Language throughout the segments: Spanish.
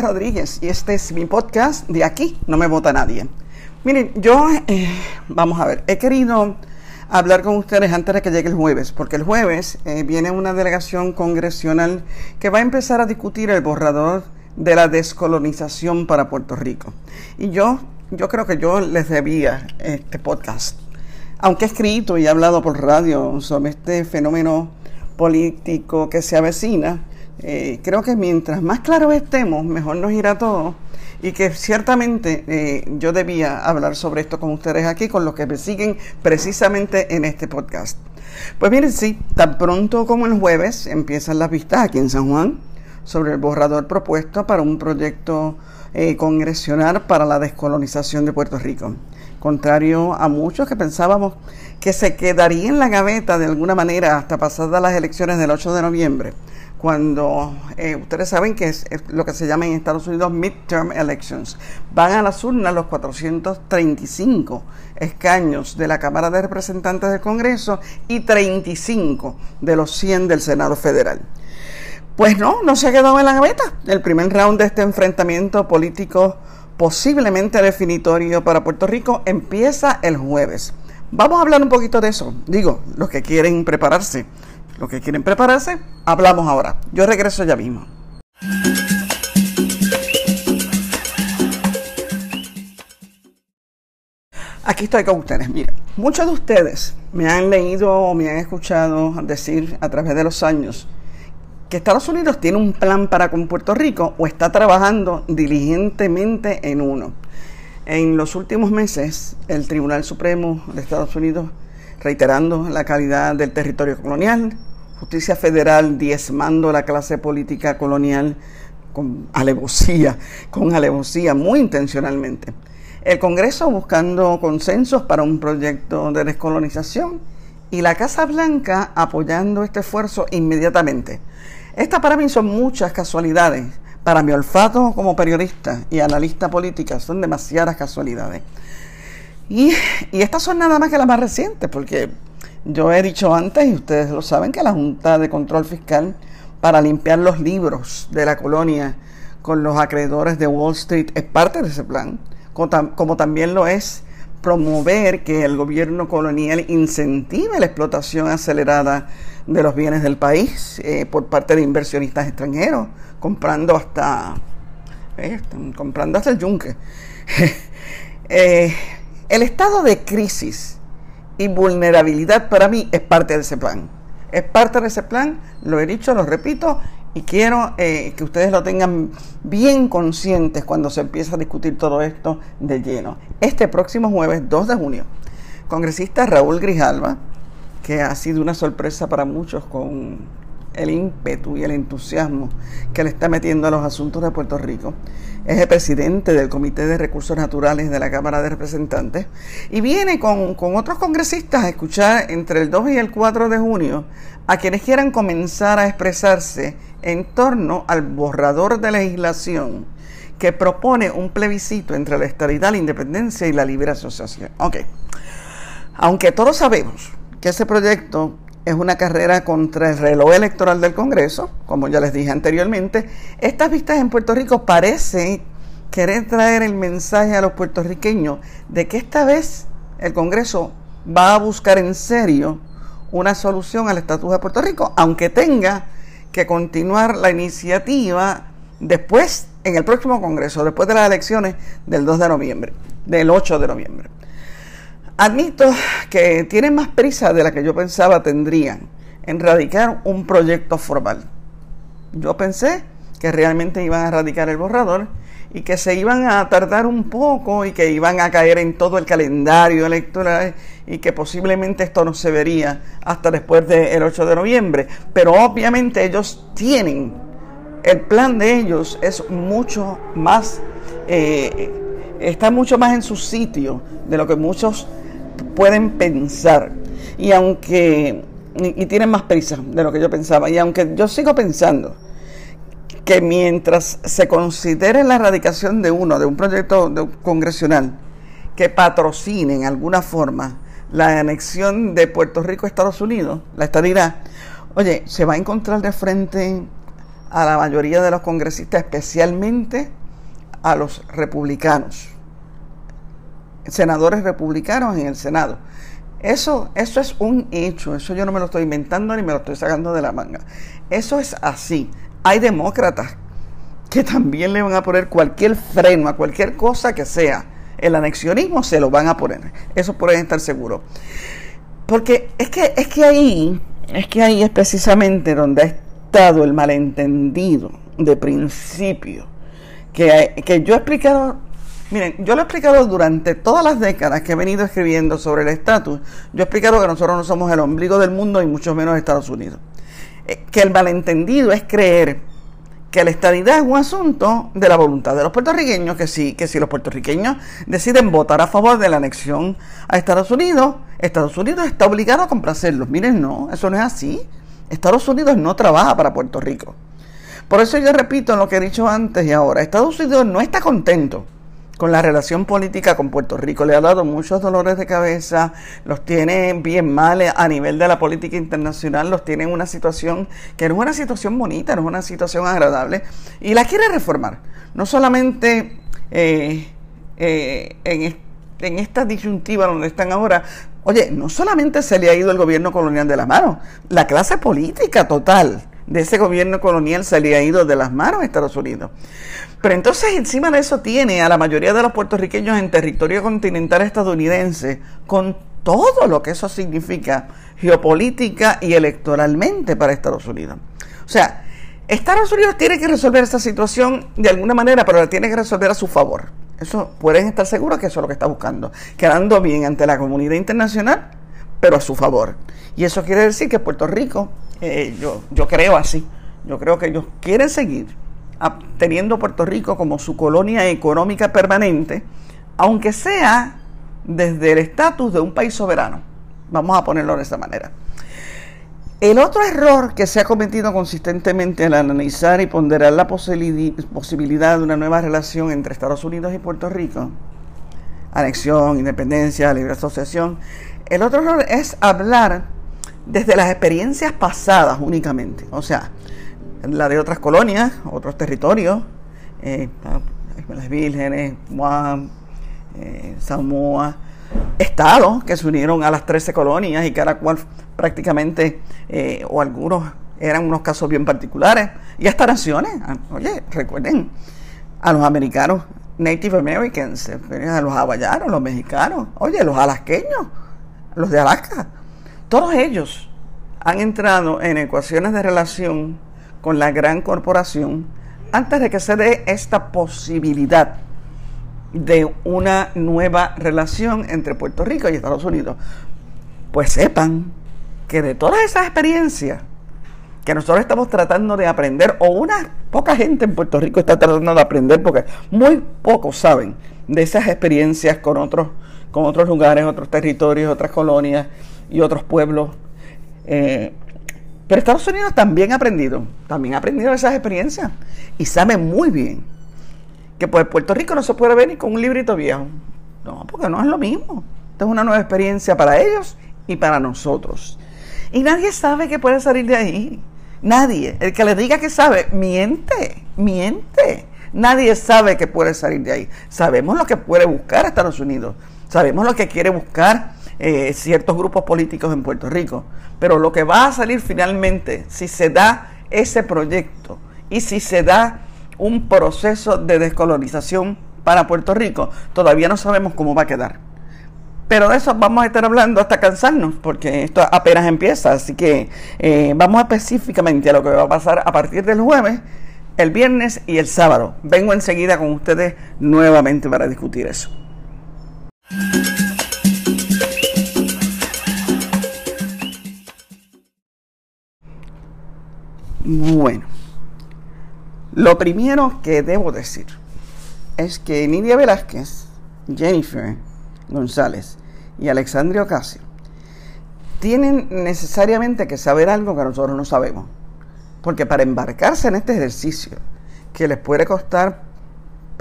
Rodríguez y este es mi podcast de aquí, no me vota nadie. Miren, yo, eh, vamos a ver, he querido hablar con ustedes antes de que llegue el jueves, porque el jueves eh, viene una delegación congresional que va a empezar a discutir el borrador de la descolonización para Puerto Rico. Y yo, yo creo que yo les debía este podcast, aunque he escrito y he hablado por radio sobre este fenómeno político que se avecina, eh, creo que mientras más claros estemos, mejor nos irá todo. Y que ciertamente eh, yo debía hablar sobre esto con ustedes aquí, con los que me siguen precisamente en este podcast. Pues miren, sí, tan pronto como el jueves empiezan las vistas aquí en San Juan sobre el borrador propuesto para un proyecto eh, congresional para la descolonización de Puerto Rico. Contrario a muchos que pensábamos que se quedaría en la gaveta de alguna manera hasta pasadas las elecciones del 8 de noviembre cuando eh, ustedes saben que es, lo que se llama en Estados Unidos midterm elections. Van a las urnas los 435 escaños de la Cámara de Representantes del Congreso y 35 de los 100 del Senado Federal. Pues no, no se ha quedado en la gaveta. El primer round de este enfrentamiento político posiblemente definitorio para Puerto Rico empieza el jueves. Vamos a hablar un poquito de eso. Digo, los que quieren prepararse los que quieren prepararse, hablamos ahora. Yo regreso ya mismo. Aquí estoy con ustedes. Miren, muchos de ustedes me han leído o me han escuchado decir a través de los años que Estados Unidos tiene un plan para con Puerto Rico o está trabajando diligentemente en uno. En los últimos meses, el Tribunal Supremo de Estados Unidos, reiterando la calidad del territorio colonial, justicia federal diezmando la clase política colonial con alevosía, con alevosía, muy intencionalmente. El Congreso buscando consensos para un proyecto de descolonización y la Casa Blanca apoyando este esfuerzo inmediatamente. Estas para mí son muchas casualidades. Para mi olfato como periodista y analista política son demasiadas casualidades. Y, y estas son nada más que las más recientes, porque yo he dicho antes, y ustedes lo saben, que la Junta de Control Fiscal, para limpiar los libros de la colonia con los acreedores de Wall Street, es parte de ese plan, como, también lo es promover que el gobierno colonial incentive la explotación acelerada de los bienes del país eh, por parte de inversionistas extranjeros, comprando hasta, eh, comprando hasta el yunque. Eh, el estado de crisis y vulnerabilidad para mí es parte de ese plan. Es parte de ese plan, lo he dicho, lo repito, y quiero eh, que ustedes lo tengan bien conscientes cuando se empieza a discutir todo esto de lleno. Este próximo jueves 2 de junio, congresista Raúl Grijalva, que ha sido una sorpresa para muchos con el ímpetu y el entusiasmo que le está metiendo a los asuntos de Puerto Rico. Es el presidente del Comité de Recursos Naturales de la Cámara de Representantes y viene con, otros congresistas a escuchar entre el 2 y el 4 de junio a quienes quieran comenzar a expresarse en torno al borrador de legislación que propone un plebiscito entre la estabilidad, la independencia y la libre asociación. Ok. Aunque todos sabemos que ese proyecto es una carrera contra el reloj electoral del Congreso, como ya les dije anteriormente. Estas vistas en Puerto Rico parecen querer traer el mensaje a los puertorriqueños de que esta vez el Congreso va a buscar en serio una solución al estatus de Puerto Rico, aunque tenga que continuar la iniciativa después, en el próximo Congreso, después de las elecciones del 2 de noviembre, del 8 de noviembre. Admito que tienen más prisa de la que yo pensaba tendrían en radicar un proyecto formal. Yo pensé que realmente iban a radicar el borrador y que se iban a tardar un poco y que iban a caer en todo el calendario electoral y que posiblemente esto no se vería hasta después del 8 de noviembre. Pero obviamente ellos tienen, el plan de ellos es mucho más, eh, está mucho más en su sitio de lo que muchos pueden pensar. Y aunque, y, tienen más prisa de lo que yo pensaba, y aunque yo sigo pensando que mientras se considere la erradicación de uno, de un proyecto congresional, que patrocine en alguna forma la anexión de Puerto Rico a Estados Unidos, la estadidad, oye, se va a encontrar de frente a la mayoría de los congresistas, especialmente a los republicanos, senadores republicanos en el Senado. Eso, eso es un hecho, eso yo no me lo estoy inventando ni me lo estoy sacando de la manga. Eso es así. Hay demócratas que también le van a poner cualquier freno a cualquier cosa que sea. El anexionismo se lo van a poner. Eso pueden estar seguros. Porque es que, es que ahí, es que ahí es precisamente donde ha estado el malentendido de principio. Que, que yo he explicado Miren, yo lo he explicado durante todas las décadas que he venido escribiendo sobre el estatus. Yo he explicado que nosotros no somos el ombligo del mundo y mucho menos Estados Unidos. Eh, que el malentendido es creer que la estadidad es un asunto de la voluntad de los puertorriqueños, que sí, que si los puertorriqueños deciden votar a favor de la anexión a Estados Unidos, Estados Unidos está obligado a complacerlos. Miren, no, eso no es así. Estados Unidos no trabaja para Puerto Rico. Por eso yo repito lo que he dicho antes y ahora, Estados Unidos no está contento con la relación política con Puerto Rico. Le ha dado muchos dolores de cabeza, los tiene bien mal a nivel de la política internacional, los tiene en una situación que no es una situación bonita, no es una situación agradable, y la quiere reformar. No solamente eh, eh, en, esta disyuntiva donde están ahora, oye, no solamente se le ha ido el gobierno colonial de las manos, la clase política total de ese gobierno colonial se le ha ido de las manos a Estados Unidos. Pero entonces encima de eso tiene a la mayoría de los puertorriqueños en territorio continental estadounidense, con todo lo que eso significa geopolítica y electoralmente para Estados Unidos. O sea, Estados Unidos tiene que resolver esta situación de alguna manera, pero la tiene que resolver a su favor. Eso pueden estar seguros que eso es lo que está buscando, quedando bien ante la comunidad internacional, pero a su favor. Y eso quiere decir que Puerto Rico, eh, yo, yo creo así, yo creo que ellos quieren seguir teniendo Puerto Rico como su colonia económica permanente, aunque sea desde el estatus de un país soberano. Vamos a ponerlo de esa manera. El otro error que se ha cometido consistentemente al analizar y ponderar la posibilidad de una nueva relación entre Estados Unidos y Puerto Rico, anexión, independencia, libre asociación, el otro error es hablar desde las experiencias pasadas únicamente. O sea, la de otras colonias, otros territorios, eh, las Vírgenes, Guam, eh, Samoa, estados que se unieron a las 13 colonias y cada cual prácticamente, eh, o algunos eran unos casos bien particulares, y hasta naciones. Ah, oye, recuerden, a los americanos, Native Americans, a los hawaianos, los mexicanos, oye, los alasqueños, los de Alaska, todos ellos han entrado en ecuaciones de relación con la gran corporación antes de que se dé esta posibilidad de una nueva relación entre Puerto Rico y Estados Unidos. Pues sepan que de todas esas experiencias que nosotros estamos tratando de aprender, o una poca gente en Puerto Rico está tratando de aprender, porque muy pocos saben de esas experiencias con otros, con otros lugares, otros territorios, otras colonias y otros pueblos. Eh, pero Estados Unidos también ha aprendido, también ha aprendido esas experiencias y sabe muy bien que pues Puerto Rico no se puede venir con un librito viejo. No, porque no es lo mismo. Esta es una nueva experiencia para ellos y para nosotros. Y nadie sabe que puede salir de ahí. Nadie. El que le diga que sabe, miente, miente. Nadie sabe que puede salir de ahí. Sabemos lo que puede buscar Estados Unidos. Sabemos lo que quiere buscar eh, ciertos grupos políticos en Puerto Rico. Pero lo que va a salir finalmente, si se da ese proyecto y si se da un proceso de descolonización para Puerto Rico, todavía no sabemos cómo va a quedar. Pero de eso vamos a estar hablando hasta cansarnos, porque esto apenas empieza. Así que eh, vamos específicamente a lo que va a pasar a partir del jueves, el viernes y el sábado. Vengo enseguida con ustedes nuevamente para discutir eso. Bueno, lo primero que debo decir es que Nidia Velázquez, Jennifer González y Alexandria Ocasio tienen necesariamente que saber algo que nosotros no sabemos. Porque para embarcarse en este ejercicio, que les puede costar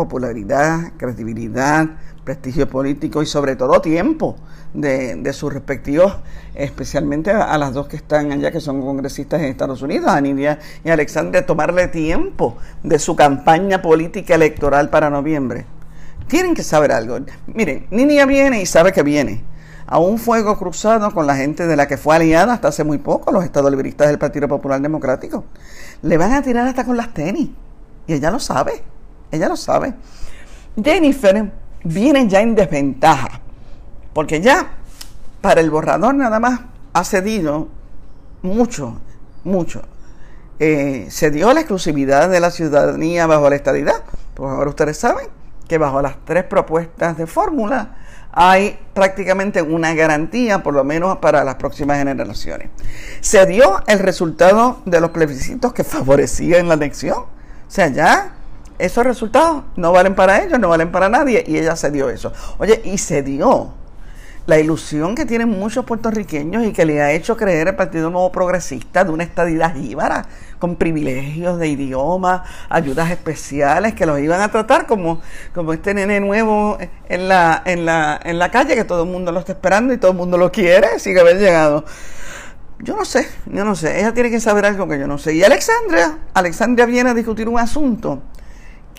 popularidad, credibilidad, prestigio político y sobre todo tiempo de, sus respectivos, especialmente a, las dos que están allá, que son congresistas en Estados Unidos, a Nidia y Alexandria, tomarle tiempo de su campaña política electoral para noviembre. Tienen que saber algo. Miren, Nidia viene y sabe que viene a un fuego cruzado con la gente de la que fue aliada hasta hace muy poco, los estados libristas del Partido Popular Democrático. Le van a tirar hasta con las tenis. Y ella lo sabe. Ella lo sabe. Jennifer viene ya en desventaja. Porque ya para el borrador nada más ha cedido mucho, mucho. Eh, se dio la exclusividad de la ciudadanía bajo la estadidad. Pues ahora ustedes saben que bajo las tres propuestas de fórmula hay prácticamente una garantía, por lo menos para las próximas generaciones. Se dio el resultado de los plebiscitos que favorecían la elección. O sea, ya esos resultados no valen para ellos, no valen para nadie, y ella se dio eso. Oye, y se dio la ilusión que tienen muchos puertorriqueños y que le ha hecho creer el Partido Nuevo Progresista de una estadidad jíbara, con privilegios de idioma, ayudas especiales, que los iban a tratar como, como este nene nuevo en la, en, la, en la calle, que todo el mundo lo está esperando y todo el mundo lo quiere, sigue haber llegado. Yo no sé, yo no sé. Ella tiene que saber algo que yo no sé. Y Alexandria, Alexandria viene a discutir un asunto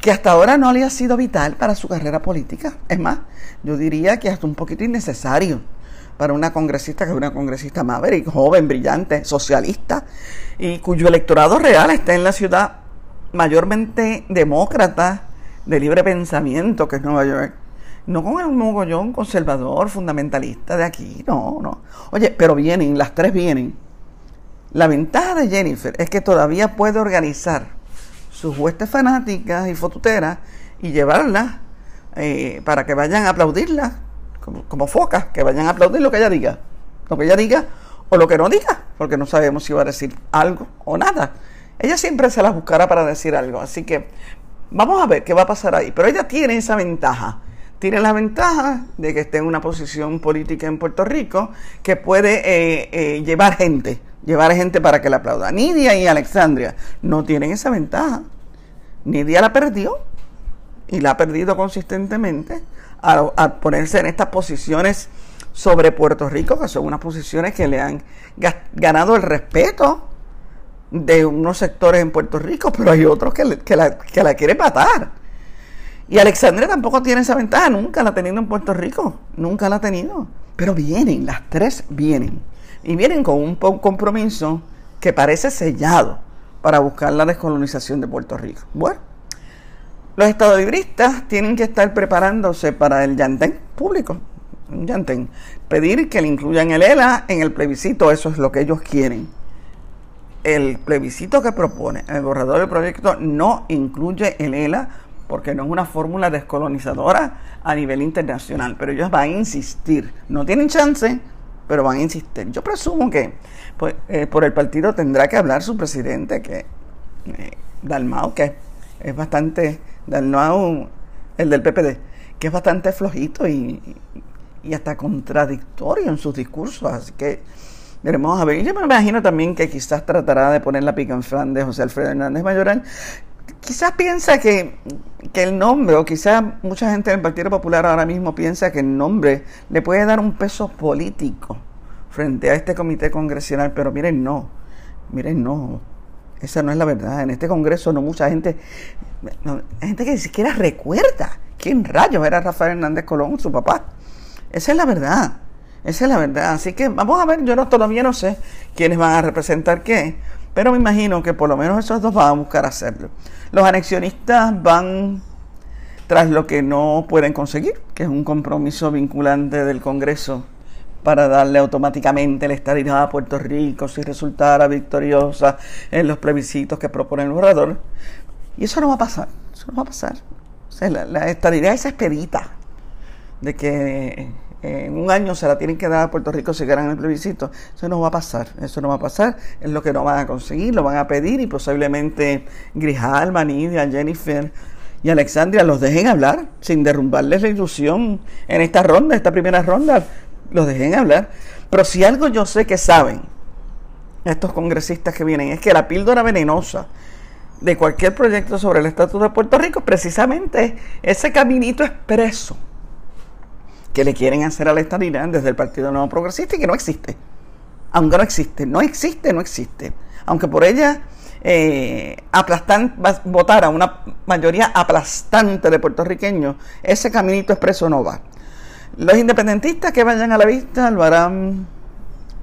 que hasta ahora no le ha sido vital para su carrera política. Es más, yo diría que hasta un poquito innecesario para una congresista que es una congresista maverick, joven, brillante, socialista, y cuyo electorado real está en la ciudad mayormente demócrata, de libre pensamiento, que es Nueva York. No con el mogollón conservador, fundamentalista de aquí, no, no. Oye, pero vienen, las tres vienen. La ventaja de Jennifer es que todavía puede organizar sus huestes fanáticas y fotuteras y llevarlas eh, para que vayan a aplaudirla, como, focas, que vayan a aplaudir lo que ella diga, lo que ella diga o lo que no diga, porque no sabemos si va a decir algo o nada. Ella siempre se las buscará para decir algo, así que vamos a ver qué va a pasar ahí. Pero ella tiene esa ventaja, tiene la ventaja de que esté en una posición política en Puerto Rico que puede eh, eh, llevar gente, llevar gente para que la aplauda. Nidia y Alexandria no tienen esa ventaja. Nidia la perdió y la ha perdido consistentemente a, ponerse en estas posiciones sobre Puerto Rico, que son unas posiciones que le han ganado el respeto de unos sectores en Puerto Rico, pero hay otros que, que, la, que la quieren matar. Y Alexandria tampoco tiene esa ventaja, nunca la ha tenido en Puerto Rico, nunca la ha tenido. Pero vienen, las tres vienen. Y vienen con un compromiso que parece sellado para buscar la descolonización de Puerto Rico. Bueno, los estadolibristas tienen que estar preparándose para el yantén público. Un yantén. Pedir que le incluyan el ELA en el plebiscito, eso es lo que ellos quieren. El plebiscito que propone el borrador del proyecto no incluye el ELA porque no es una fórmula descolonizadora a nivel internacional, pero ellos van a insistir. No tienen chance, pero van a insistir. Yo presumo que pues, eh, por el partido tendrá que hablar su presidente, que eh, Dalmau, que es bastante no el del PPD, que es bastante flojito y, hasta contradictorio en sus discursos. Así que veremos a ver. Yo me imagino también que quizás tratará de poner la pica en Fran de José Alfredo Hernández Mayoral. Quizás piensa que, que el nombre, o quizás mucha gente del Partido Popular ahora mismo piensa que el nombre le puede dar un peso político frente a este comité congresional, pero miren, no, miren, no. Esa no es la verdad. En este Congreso no mucha gente, hay gente que ni siquiera recuerda quién rayos era Rafael Hernández Colón, su papá. Esa es la verdad. Esa es la verdad. Así que vamos a ver, yo no, todavía no sé quiénes van a representar qué, pero me imagino que por lo menos esos dos van a buscar hacerlo. Los anexionistas van tras lo que no pueden conseguir, que es un compromiso vinculante del Congreso para darle automáticamente la estabilidad a Puerto Rico si resultara victoriosa en los plebiscitos que propone el borrador. Y eso no va a pasar, eso no va a pasar. la, la estabilidad esa expedita de que en un año se la tienen que dar a Puerto Rico si ganan el plebiscito. Eso no va a pasar, eso no va a pasar, es lo que no van a conseguir, lo van a pedir y posiblemente Grijalma, Nidia, Jennifer y Alexandria los dejen hablar sin derrumbarles la ilusión en esta ronda, esta primera ronda, los dejen hablar. Pero si algo yo sé que saben estos congresistas que vienen es que la píldora venenosa de cualquier proyecto sobre el estatus de Puerto Rico, precisamente ese caminito expreso que le quieren hacer a la estabilidad desde el Partido Nuevo Progresista y que no existe. Aunque no existe, no existe, no existe. Aunque por ella eh, aplastan, votar a una mayoría aplastante de puertorriqueños, ese caminito expreso no va. Los independentistas que vayan a la vista lo harán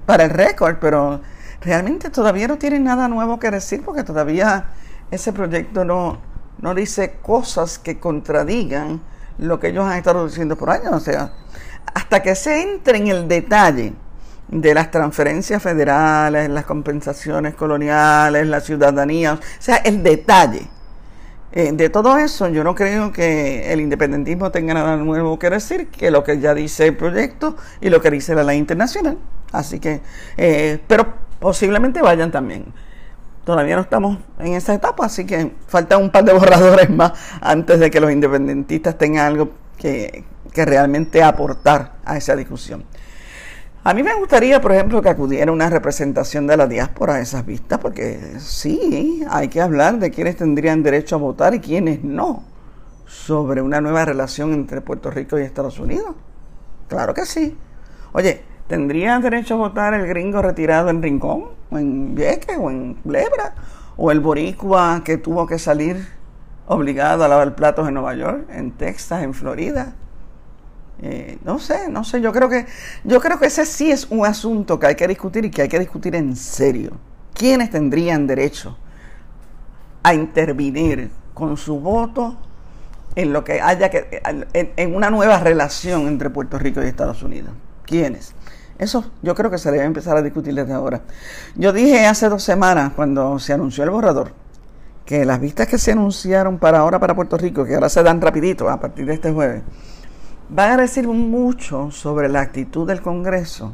para el récord, pero realmente todavía no tienen nada nuevo que decir porque todavía ese proyecto no, no dice cosas que contradigan lo que ellos han estado diciendo por años. O sea, hasta que se entre en el detalle de las transferencias federales, las compensaciones coloniales, la ciudadanía, o sea, el detalle. Eh, de todo eso, yo no creo que el independentismo tenga nada nuevo que decir que lo que ya dice el proyecto y lo que dice la ley internacional. Así que, eh, pero posiblemente vayan también. Todavía no estamos en esa etapa, así que falta un par de borradores más antes de que los independentistas tengan algo que, que realmente aportar a esa discusión. A mí me gustaría, por ejemplo, que acudiera una representación de la diáspora a esas vistas, porque sí, hay que hablar de quiénes tendrían derecho a votar y quiénes no sobre una nueva relación entre Puerto Rico y Estados Unidos. Claro que sí. Oye, ¿tendría derecho a votar el gringo retirado en Rincón, o en Vieques, o en Lebra, o el boricua que tuvo que salir obligado a lavar platos en Nueva York, en Texas, en Florida? Eh, no sé, no sé, yo creo que yo creo que ese sí es un asunto que hay que discutir y que hay que discutir en serio. ¿Quiénes tendrían derecho a intervenir con su voto en lo que haya que en, una nueva relación entre Puerto Rico y Estados Unidos? ¿Quiénes? Eso yo creo que se debe empezar a discutir desde ahora. Yo dije hace dos semanas, cuando se anunció el borrador, que las vistas que se anunciaron para ahora para Puerto Rico, que ahora se dan rapidito a partir de este jueves, van a decir mucho sobre la actitud del Congreso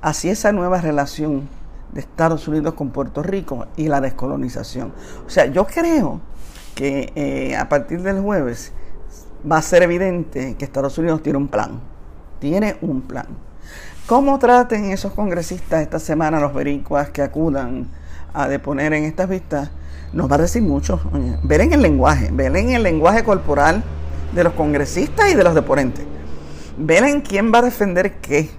hacia esa nueva relación de Estados Unidos con Puerto Rico y la descolonización. O sea, yo creo que eh, a partir del jueves va a ser evidente que Estados Unidos tiene un plan. Tiene un plan. ¿Cómo traten esos congresistas esta semana, los vericuas que acudan a deponer en estas vistas? Nos va a decir mucho. ver en el lenguaje, ver en el lenguaje corporal de los congresistas y de los deponentes. Velen quién va a defender qué.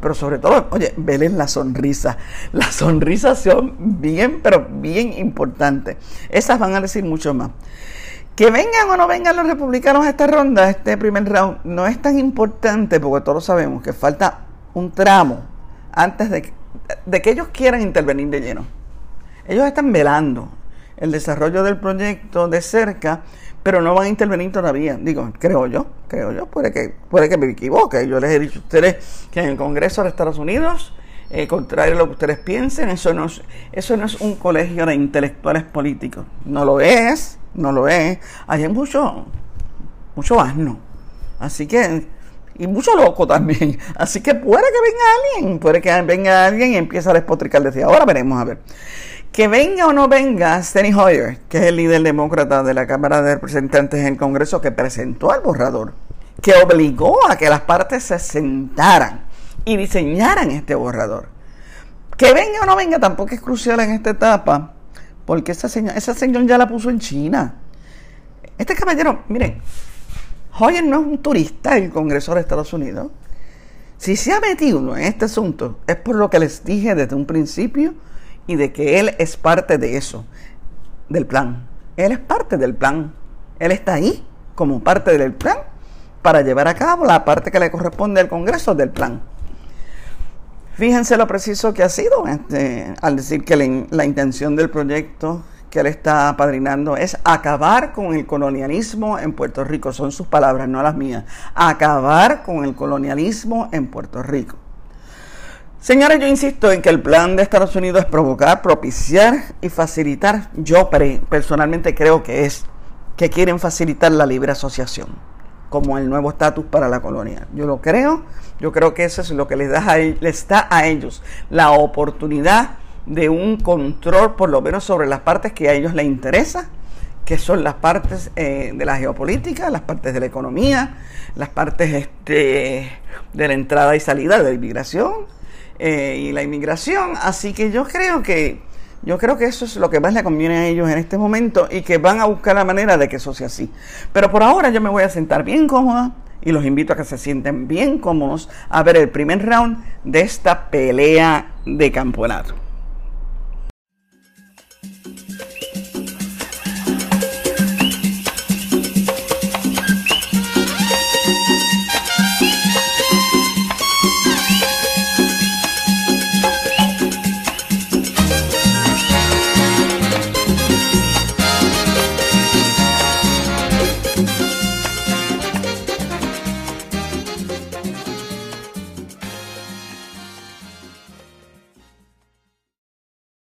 Pero sobre todo, oye, velen la sonrisa. Las sonrisas son bien, pero bien importantes. Esas van a decir mucho más. Que vengan o no vengan los republicanos a esta ronda, a este primer round, no es tan importante porque todos sabemos que falta un tramo antes de, de que ellos quieran intervenir de lleno. Ellos están velando el desarrollo del proyecto de cerca pero no van a intervenir todavía. Digo, creo yo, creo yo, puede que, puede que me equivoque. Yo les he dicho a ustedes que en el Congreso de Estados Unidos, eh, contrario a lo que ustedes piensen, eso no, es, eso no es un colegio de intelectuales políticos. No lo es, no lo es. Hay mucho, mucho asno. Así que, y mucho loco también. Así que puede que venga alguien, puede que venga alguien y empiece a despotricar desde ahora, veremos a ver. Que venga o no venga Steny Hoyer, que es el líder demócrata de la Cámara de Representantes en el Congreso que presentó el borrador, que obligó a que las partes se sentaran y diseñaran este borrador. Que venga o no venga tampoco es crucial en esta etapa, porque esa señor, esa señor ya la puso en China. Este caballero, miren, Hoyer no es un turista del Congreso de Estados Unidos. Si se ha metido en este asunto, es por lo que les dije desde un principio y de que Él es parte de eso, del plan. Él es parte del plan. Él está ahí como parte del plan para llevar a cabo la parte que le corresponde al Congreso del plan. Fíjense lo preciso que ha sido este, al decir que la, intención del proyecto que él está apadrinando es acabar con el colonialismo en Puerto Rico. Son sus palabras, no las mías. Acabar con el colonialismo en Puerto Rico. Señores, yo insisto en que el plan de Estados Unidos es provocar, propiciar y facilitar. Yo personalmente creo que es que quieren facilitar la libre asociación como el nuevo estatus para la colonia. Yo lo creo, yo creo que eso es lo que les da, a, les da a ellos la oportunidad de un control por lo menos sobre las partes que a ellos les interesa, que son las partes eh, de la geopolítica, las partes de la economía, las partes este, de la entrada y salida de la inmigración, eh, y la inmigración. Así que yo creo que Yo creo que eso es lo que más le conviene a ellos en este momento y que van a buscar la manera de que eso sea así. Pero por ahora yo me voy a sentar bien cómoda y los invito a que se sienten bien cómodos a ver el primer round de esta pelea de campeonato.